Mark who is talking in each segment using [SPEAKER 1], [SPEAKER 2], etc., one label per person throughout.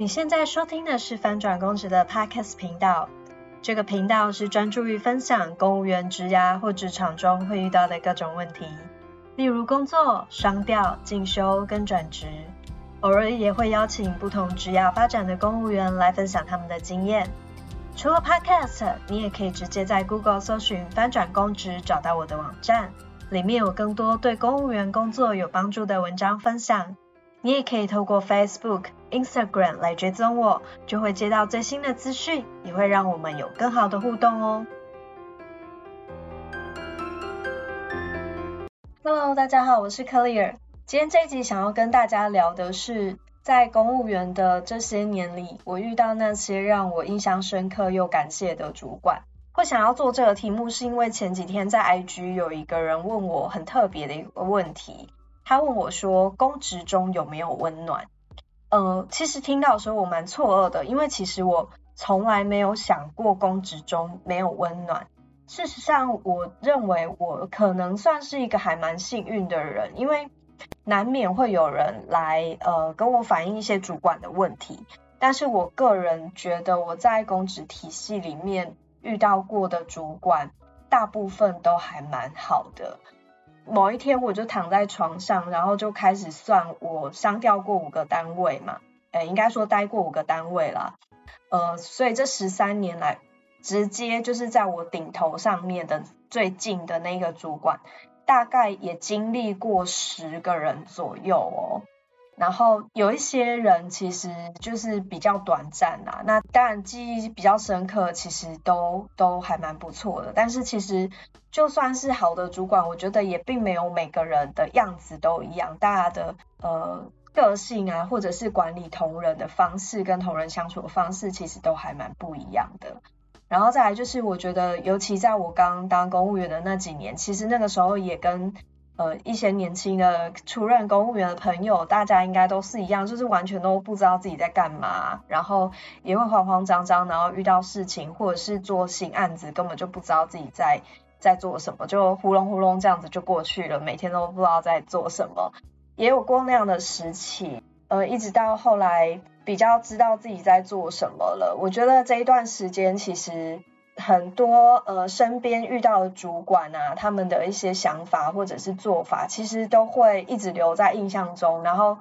[SPEAKER 1] 你现在收听的是翻转公职的 Podcast 频道。这个频道是专注于分享公务员职涯或职场中会遇到的各种问题，例如工作、商调、进修跟转职。偶尔也会邀请不同职涯发展的公务员来分享他们的经验。除了 Podcast，你也可以直接在 Google 搜寻“翻转公职”找到我的网站，里面有更多对公务员工作有帮助的文章分享。你也可以透过 Facebook、Instagram 来追踪我，就会接到最新的资讯，也会让我们有更好的互动哦。Hello，大家好，我是 Clear。今天这一集想要跟大家聊的是，在公务员的这些年里，我遇到那些让我印象深刻又感谢的主管。会想要做这个题目，是因为前几天在 IG 有一个人问我很特别的一个问题。他问我说：“公职中有没有温暖？”呃，其实听到的时候我蛮错愕的，因为其实我从来没有想过公职中没有温暖。事实上，我认为我可能算是一个还蛮幸运的人，因为难免会有人来呃跟我反映一些主管的问题，但是我个人觉得我在公职体系里面遇到过的主管，大部分都还蛮好的。某一天，我就躺在床上，然后就开始算我商调过五个单位嘛，诶，应该说待过五个单位啦，呃，所以这十三年来，直接就是在我顶头上面的最近的那个主管，大概也经历过十个人左右哦。然后有一些人其实就是比较短暂啦，那当然记忆比较深刻，其实都都还蛮不错的。但是其实就算是好的主管，我觉得也并没有每个人的样子都一样，大家的呃个性啊，或者是管理同仁的方式跟同仁相处的方式，其实都还蛮不一样的。然后再来就是，我觉得尤其在我刚当公务员的那几年，其实那个时候也跟。呃，一些年轻的出任公务员的朋友，大家应该都是一样，就是完全都不知道自己在干嘛，然后也会慌慌张张，然后遇到事情或者是做新案子，根本就不知道自己在在做什么，就呼隆呼隆这样子就过去了，每天都不知道在做什么，也有过那样的时期，呃，一直到后来比较知道自己在做什么了，我觉得这一段时间其实。很多呃，身边遇到的主管啊，他们的一些想法或者是做法，其实都会一直留在印象中。然后，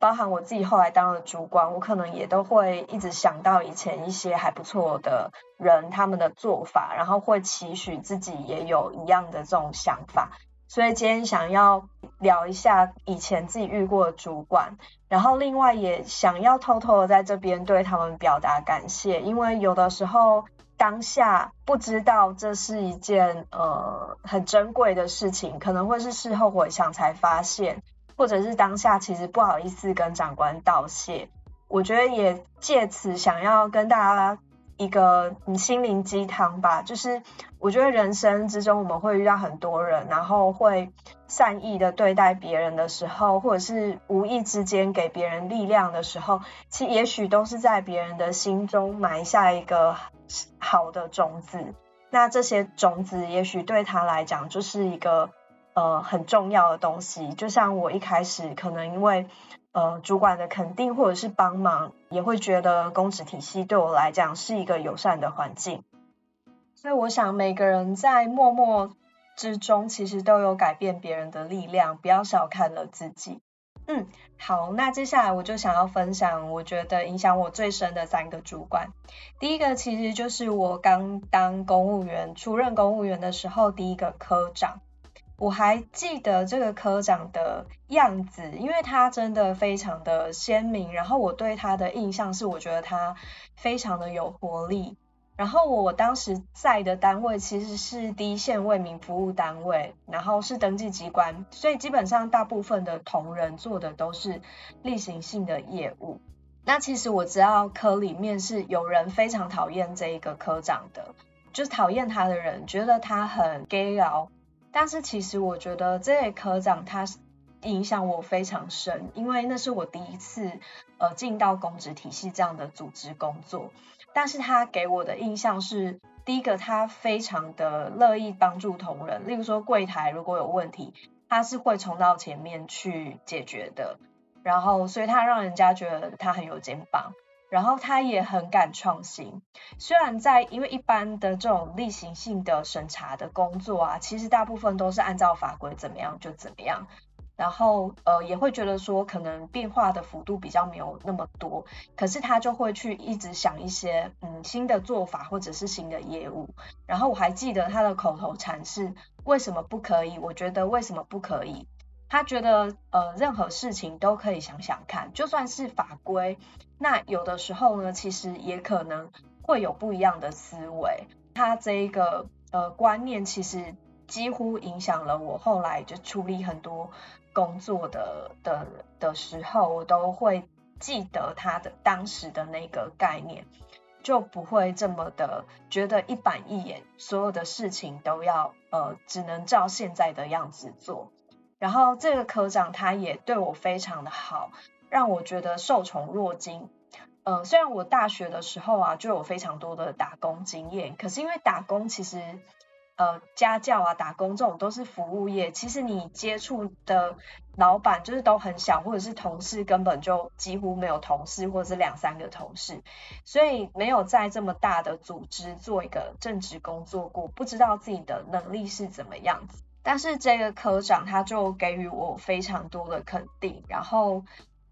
[SPEAKER 1] 包含我自己后来当了主管，我可能也都会一直想到以前一些还不错的人他们的做法，然后会期许自己也有一样的这种想法。所以今天想要聊一下以前自己遇过的主管，然后另外也想要偷偷的在这边对他们表达感谢，因为有的时候。当下不知道这是一件呃很珍贵的事情，可能会是事后回想才发现，或者是当下其实不好意思跟长官道谢。我觉得也借此想要跟大家一个心灵鸡汤吧，就是我觉得人生之中我们会遇到很多人，然后会善意的对待别人的时候，或者是无意之间给别人力量的时候，其实也许都是在别人的心中埋下一个。好的种子，那这些种子也许对他来讲就是一个呃很重要的东西。就像我一开始可能因为呃主管的肯定或者是帮忙，也会觉得公职体系对我来讲是一个友善的环境。所以我想每个人在默默之中，其实都有改变别人的力量。不要小看了自己。嗯，好，那接下来我就想要分享，我觉得影响我最深的三个主管。第一个其实就是我刚当公务员、出任公务员的时候，第一个科长。我还记得这个科长的样子，因为他真的非常的鲜明，然后我对他的印象是，我觉得他非常的有活力。然后我当时在的单位其实是第一线为民服务单位，然后是登记机关，所以基本上大部分的同仁做的都是例行性的业务。那其实我知道科里面是有人非常讨厌这一个科长的，就是讨厌他的人觉得他很 gay 哦。但是其实我觉得这位科长他影响我非常深，因为那是我第一次呃进到公职体系这样的组织工作。但是他给我的印象是，第一个他非常的乐意帮助同仁，例如说柜台如果有问题，他是会冲到前面去解决的。然后，所以他让人家觉得他很有肩膀。然后他也很敢创新。虽然在因为一般的这种例行性的审查的工作啊，其实大部分都是按照法规怎么样就怎么样。然后呃也会觉得说可能变化的幅度比较没有那么多，可是他就会去一直想一些嗯新的做法或者是新的业务。然后我还记得他的口头禅是为什么不可以？我觉得为什么不可以？他觉得呃任何事情都可以想想看，就算是法规，那有的时候呢其实也可能会有不一样的思维。他这一个呃观念其实几乎影响了我后来就处理很多。工作的的的时候，我都会记得他的当时的那个概念，就不会这么的觉得一板一眼，所有的事情都要呃只能照现在的样子做。然后这个科长他也对我非常的好，让我觉得受宠若惊。呃，虽然我大学的时候啊就有非常多的打工经验，可是因为打工其实。呃，家教啊，打工这种都是服务业。其实你接触的老板就是都很小，或者是同事根本就几乎没有同事，或者是两三个同事，所以没有在这么大的组织做一个正职工作过，不知道自己的能力是怎么样子。但是这个科长他就给予我非常多的肯定，然后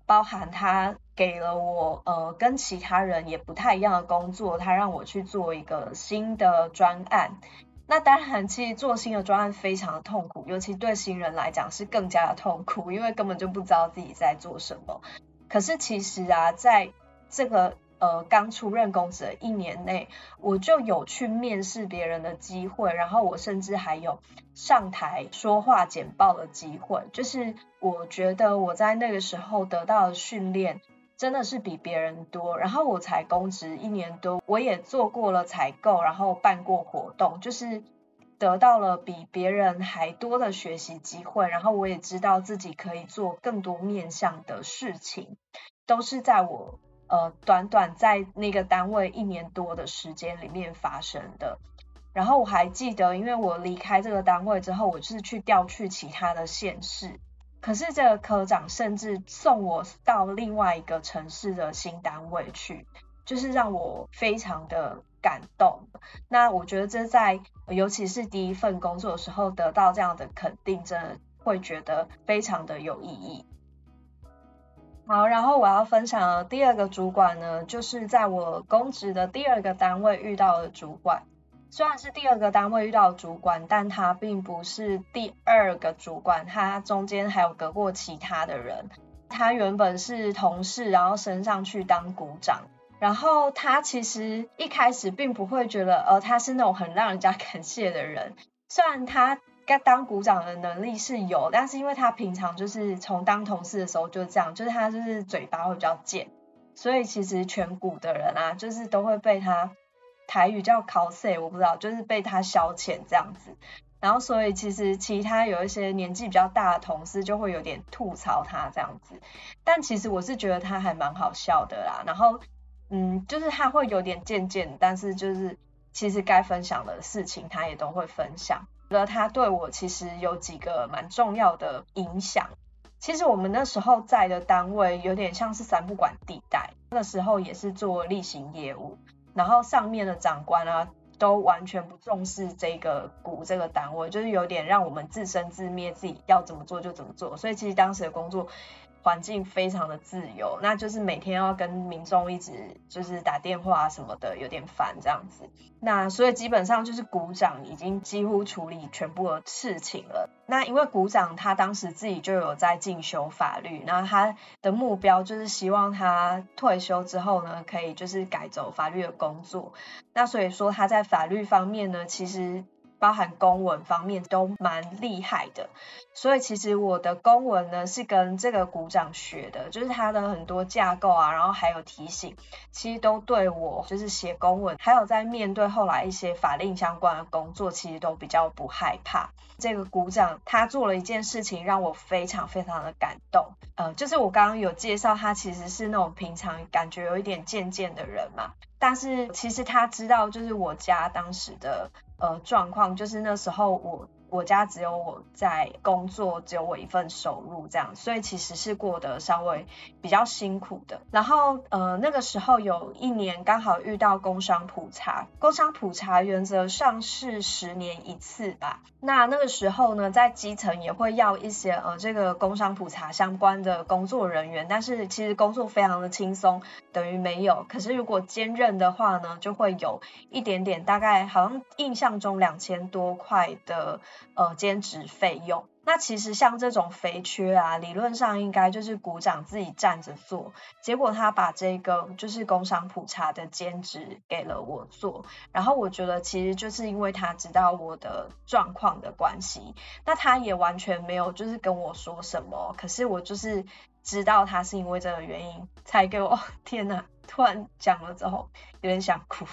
[SPEAKER 1] 包含他给了我呃跟其他人也不太一样的工作，他让我去做一个新的专案。那当然，其实做新的专案非常的痛苦，尤其对新人来讲是更加的痛苦，因为根本就不知道自己在做什么。可是其实啊，在这个呃刚出任公职的一年内，我就有去面试别人的机会，然后我甚至还有上台说话简报的机会。就是我觉得我在那个时候得到的训练。真的是比别人多，然后我才公职一年多，我也做过了采购，然后办过活动，就是得到了比别人还多的学习机会，然后我也知道自己可以做更多面向的事情，都是在我呃短短在那个单位一年多的时间里面发生的。然后我还记得，因为我离开这个单位之后，我是去调去其他的县市。可是这个科长甚至送我到另外一个城市的新单位去，就是让我非常的感动。那我觉得这在尤其是第一份工作的时候得到这样的肯定，真的会觉得非常的有意义。好，然后我要分享的第二个主管呢，就是在我公职的第二个单位遇到的主管。虽然是第二个单位遇到主管，但他并不是第二个主管，他中间还有隔过其他的人。他原本是同事，然后升上去当股长。然后他其实一开始并不会觉得，呃，他是那种很让人家感谢的人。虽然他该当股长的能力是有，但是因为他平常就是从当同事的时候就这样，就是他就是嘴巴会比较贱，所以其实全股的人啊，就是都会被他。台语叫 cos，我不知道，就是被他消遣这样子，然后所以其实其他有一些年纪比较大的同事就会有点吐槽他这样子，但其实我是觉得他还蛮好笑的啦，然后嗯，就是他会有点渐渐，但是就是其实该分享的事情他也都会分享，觉得他对我其实有几个蛮重要的影响。其实我们那时候在的单位有点像是三不管地带，那时候也是做例行业务。然后上面的长官啊，都完全不重视这个股这个单位，就是有点让我们自生自灭，自己要怎么做就怎么做。所以其实当时的工作。环境非常的自由，那就是每天要跟民众一直就是打电话什么的，有点烦这样子。那所以基本上就是股长已经几乎处理全部的事情了。那因为股长他当时自己就有在进修法律，那他的目标就是希望他退休之后呢，可以就是改走法律的工作。那所以说他在法律方面呢，其实。包含公文方面都蛮厉害的，所以其实我的公文呢是跟这个股长学的，就是他的很多架构啊，然后还有提醒，其实都对我就是写公文，还有在面对后来一些法令相关的工作，其实都比较不害怕。这个股长他做了一件事情让我非常非常的感动，呃，就是我刚刚有介绍他其实是那种平常感觉有一点贱贱的人嘛，但是其实他知道就是我家当时的。呃，状况就是那时候我我家只有我在工作，只有我一份收入这样，所以其实是过得稍微比较辛苦的。然后呃那个时候有一年刚好遇到工商普查，工商普查原则上是十年一次吧。那那个时候呢，在基层也会要一些呃这个工商普查相关的工作人员，但是其实工作非常的轻松，等于没有。可是如果兼任的话呢，就会有一点点，大概好像印象中两千多块的。呃，兼职费用，那其实像这种肥缺啊，理论上应该就是股长自己站着做，结果他把这个就是工商普查的兼职给了我做，然后我觉得其实就是因为他知道我的状况的关系，那他也完全没有就是跟我说什么，可是我就是知道他是因为这个原因才给我，天哪，突然讲了之后有点想哭，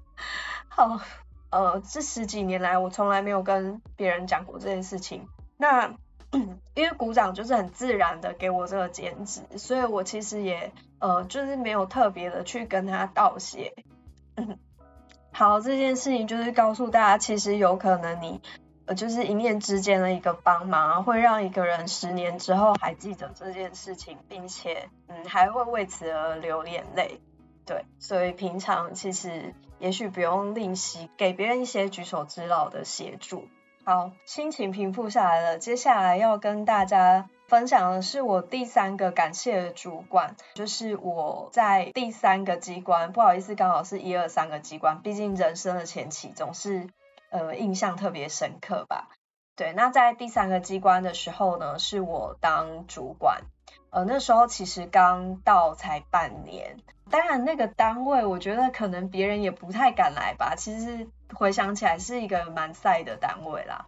[SPEAKER 1] 好。呃，这十几年来，我从来没有跟别人讲过这件事情。那 因为鼓掌就是很自然的给我这个兼职，所以我其实也呃，就是没有特别的去跟他道谢。好，这件事情就是告诉大家，其实有可能你呃，就是一念之间的一个帮忙，会让一个人十年之后还记得这件事情，并且嗯，还会为此而流眼泪。对，所以平常其实。也许不用吝惜给别人一些举手之劳的协助。好，心情平复下来了，接下来要跟大家分享的是我第三个感谢的主管，就是我在第三个机关，不好意思，刚好是一二三个机关，毕竟人生的前期总是呃印象特别深刻吧。对，那在第三个机关的时候呢，是我当主管。呃，那时候其实刚到才半年，当然那个单位我觉得可能别人也不太敢来吧。其实回想起来是一个蛮晒的单位啦，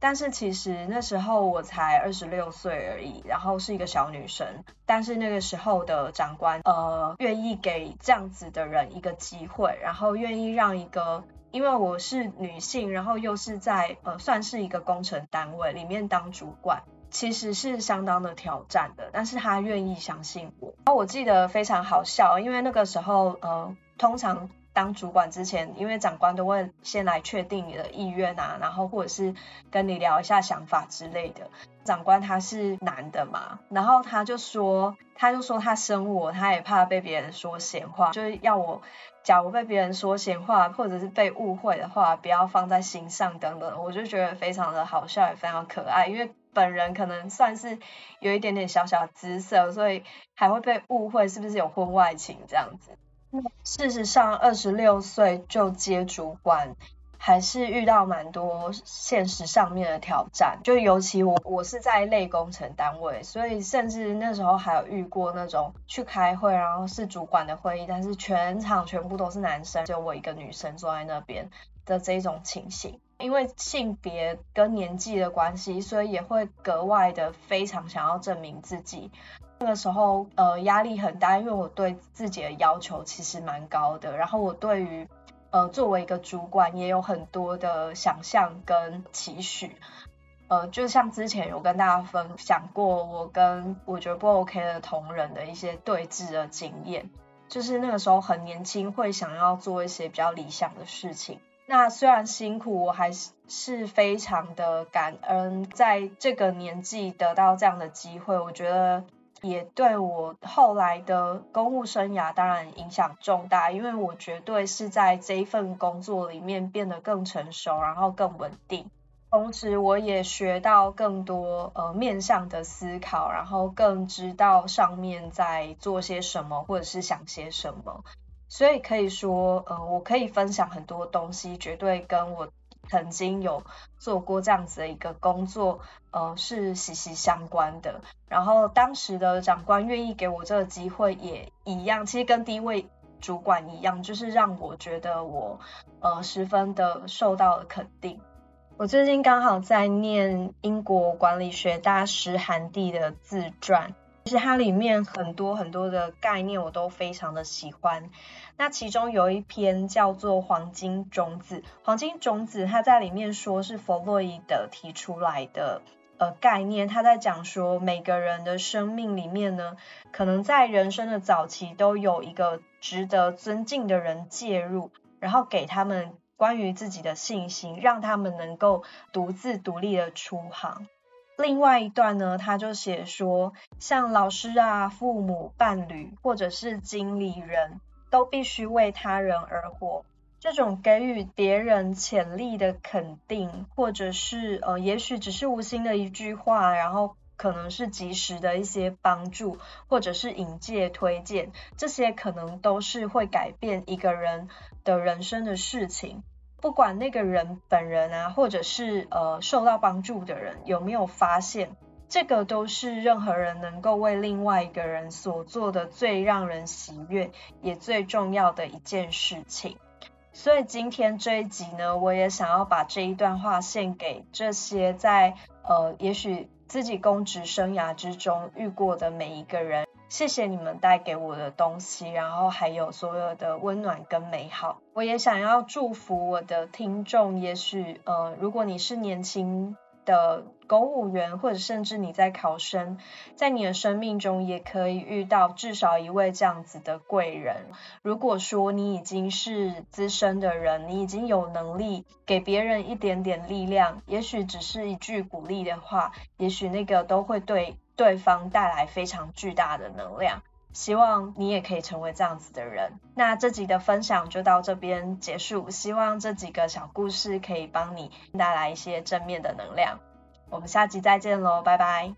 [SPEAKER 1] 但是其实那时候我才二十六岁而已，然后是一个小女生，但是那个时候的长官呃愿意给这样子的人一个机会，然后愿意让一个因为我是女性，然后又是在呃算是一个工程单位里面当主管。其实是相当的挑战的，但是他愿意相信我。然后我记得非常好笑，因为那个时候，呃，通常当主管之前，因为长官都会先来确定你的意愿啊，然后或者是跟你聊一下想法之类的。长官他是男的嘛，然后他就说，他就说他生我，他也怕被别人说闲话，就是要我，假如被别人说闲话，或者是被误会的话，不要放在心上等等。我就觉得非常的好笑，也非常可爱，因为。本人可能算是有一点点小小姿色，所以还会被误会是不是有婚外情这样子。事实上，二十六岁就接主管，还是遇到蛮多现实上面的挑战。就尤其我我是在类工程单位，所以甚至那时候还有遇过那种去开会，然后是主管的会议，但是全场全部都是男生，只有我一个女生坐在那边的这种情形。因为性别跟年纪的关系，所以也会格外的非常想要证明自己。那个时候，呃，压力很大，因为我对自己的要求其实蛮高的。然后我对于，呃，作为一个主管，也有很多的想象跟期许。呃，就像之前有跟大家分享过，我跟我觉得不 OK 的同仁的一些对峙的经验，就是那个时候很年轻，会想要做一些比较理想的事情。那虽然辛苦，我还是是非常的感恩，在这个年纪得到这样的机会，我觉得也对我后来的公务生涯当然影响重大，因为我绝对是在这一份工作里面变得更成熟，然后更稳定，同时我也学到更多呃面向的思考，然后更知道上面在做些什么，或者是想些什么。所以可以说，呃，我可以分享很多东西，绝对跟我曾经有做过这样子的一个工作，呃，是息息相关的。然后当时的长官愿意给我这个机会，也一样，其实跟第一位主管一样，就是让我觉得我，呃，十分的受到了肯定。我最近刚好在念英国管理学大师韩蒂的自传。其实它里面很多很多的概念我都非常的喜欢。那其中有一篇叫做《黄金种子》，黄金种子它在里面说是弗洛伊德提出来的呃概念，他在讲说每个人的生命里面呢，可能在人生的早期都有一个值得尊敬的人介入，然后给他们。关于自己的信心，让他们能够独自独立的出航。另外一段呢，他就写说，像老师啊、父母、伴侣或者是经理人，都必须为他人而活。这种给予别人潜力的肯定，或者是呃，也许只是无心的一句话，然后可能是及时的一些帮助，或者是引介推荐，这些可能都是会改变一个人的人生的事情。不管那个人本人啊，或者是呃受到帮助的人有没有发现，这个都是任何人能够为另外一个人所做的最让人喜悦，也最重要的一件事情。所以今天这一集呢，我也想要把这一段话献给这些在呃，也许自己公职生涯之中遇过的每一个人。谢谢你们带给我的东西，然后还有所有的温暖跟美好。我也想要祝福我的听众，也许呃，如果你是年轻。的公务员，或者甚至你在考生，在你的生命中也可以遇到至少一位这样子的贵人。如果说你已经是资深的人，你已经有能力给别人一点点力量，也许只是一句鼓励的话，也许那个都会对对方带来非常巨大的能量希望你也可以成为这样子的人。那这集的分享就到这边结束希望这几个小故事可以帮你带来一些正面的能量。我们下集再见喽拜拜。